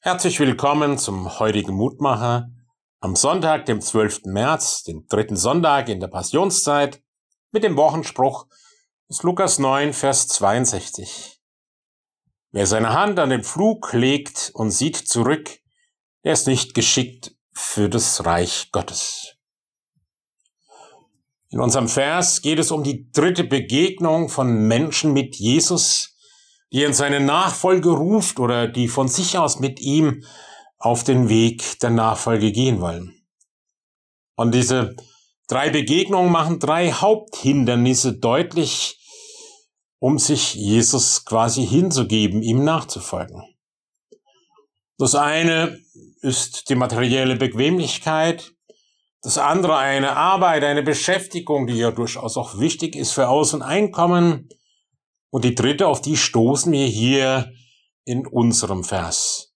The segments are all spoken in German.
Herzlich willkommen zum heutigen Mutmacher am Sonntag, dem 12. März, dem dritten Sonntag in der Passionszeit, mit dem Wochenspruch aus Lukas 9, Vers 62. Wer seine Hand an den Flug legt und sieht zurück, der ist nicht geschickt für das Reich Gottes. In unserem Vers geht es um die dritte Begegnung von Menschen mit Jesus, die in seine Nachfolge ruft oder die von sich aus mit ihm auf den Weg der Nachfolge gehen wollen. Und diese drei Begegnungen machen drei Haupthindernisse deutlich, um sich Jesus quasi hinzugeben, ihm nachzufolgen. Das eine ist die materielle Bequemlichkeit, das andere eine Arbeit, eine Beschäftigung, die ja durchaus auch wichtig ist für und Einkommen, und die dritte, auf die stoßen wir hier in unserem Vers.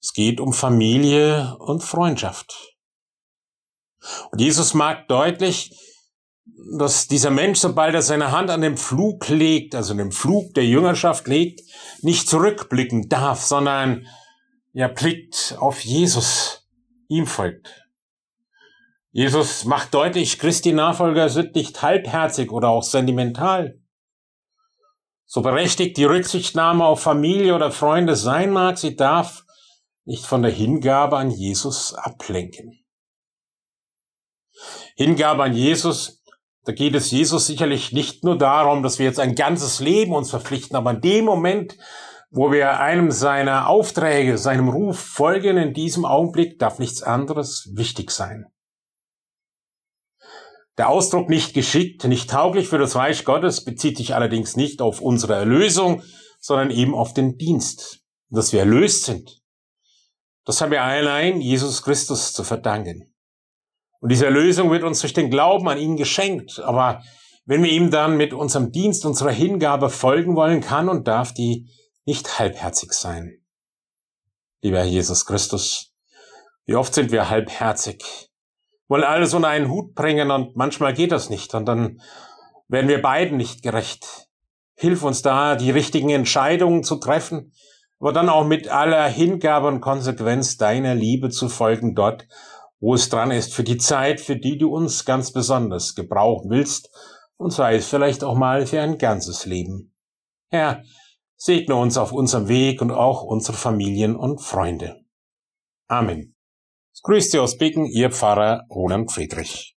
Es geht um Familie und Freundschaft. Und Jesus mag deutlich, dass dieser Mensch, sobald er seine Hand an den Flug legt, also den Flug der Jüngerschaft legt, nicht zurückblicken darf, sondern er blickt auf Jesus, ihm folgt. Jesus macht deutlich, Christi Nachfolger sind nicht halbherzig oder auch sentimental. So berechtigt die Rücksichtnahme auf Familie oder Freunde sein mag, sie darf nicht von der Hingabe an Jesus ablenken. Hingabe an Jesus, da geht es Jesus sicherlich nicht nur darum, dass wir jetzt ein ganzes Leben uns verpflichten, aber in dem Moment, wo wir einem seiner Aufträge, seinem Ruf folgen, in diesem Augenblick darf nichts anderes wichtig sein. Der Ausdruck nicht geschickt, nicht tauglich für das Reich Gottes bezieht sich allerdings nicht auf unsere Erlösung, sondern eben auf den Dienst, dass wir erlöst sind. Das haben wir allein Jesus Christus zu verdanken. Und diese Erlösung wird uns durch den Glauben an ihn geschenkt. Aber wenn wir ihm dann mit unserem Dienst, unserer Hingabe folgen wollen, kann und darf die nicht halbherzig sein. Lieber Jesus Christus, wie oft sind wir halbherzig? Wollen alles unter einen Hut bringen und manchmal geht das nicht und dann werden wir beiden nicht gerecht. Hilf uns da, die richtigen Entscheidungen zu treffen, aber dann auch mit aller Hingabe und Konsequenz deiner Liebe zu folgen dort, wo es dran ist, für die Zeit, für die du uns ganz besonders gebrauchen willst, und sei es vielleicht auch mal für ein ganzes Leben. Herr, segne uns auf unserem Weg und auch unsere Familien und Freunde. Amen. Grüß Sie aus Bicken, Ihr Pfarrer Roland Friedrich.